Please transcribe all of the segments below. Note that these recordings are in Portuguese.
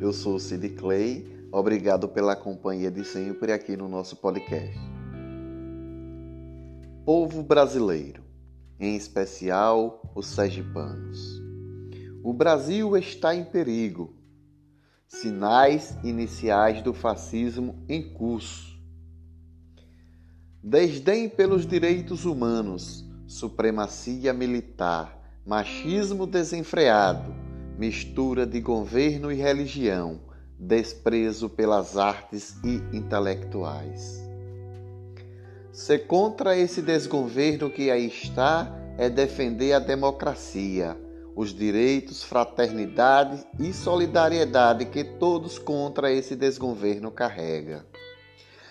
Eu sou Sid Clay, obrigado pela companhia de sempre aqui no nosso podcast. Povo brasileiro, em especial os sergipanos. O Brasil está em perigo. Sinais iniciais do fascismo em curso. Desdém pelos direitos humanos, supremacia militar, machismo desenfreado, mistura de governo e religião, desprezo pelas artes e intelectuais. Ser contra esse desgoverno que aí está é defender a democracia, os direitos, fraternidade e solidariedade que todos contra esse desgoverno carrega.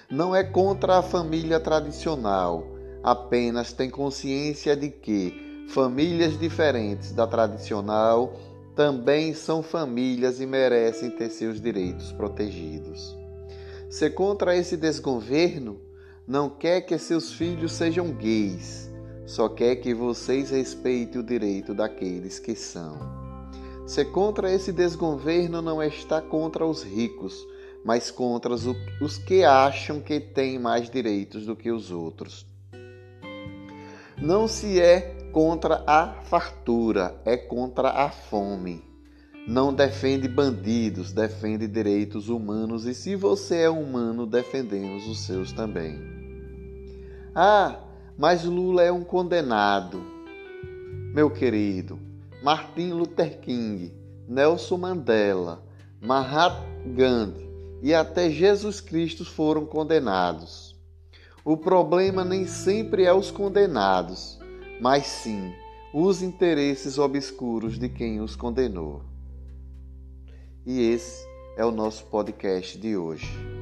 Não é contra a família tradicional, apenas tem consciência de que famílias diferentes da tradicional também são famílias e merecem ter seus direitos protegidos. Se contra esse desgoverno, não quer que seus filhos sejam gays, só quer que vocês respeitem o direito daqueles que são. Se contra esse desgoverno não está contra os ricos, mas contra os que acham que têm mais direitos do que os outros. Não se é contra a fartura, é contra a fome. Não defende bandidos, defende direitos humanos e se você é humano, defendemos os seus também. Ah, mas Lula é um condenado. Meu querido, Martin Luther King, Nelson Mandela, Mahatma Gandhi e até Jesus Cristo foram condenados. O problema nem sempre é os condenados mas sim os interesses obscuros de quem os condenou. E esse é o nosso podcast de hoje.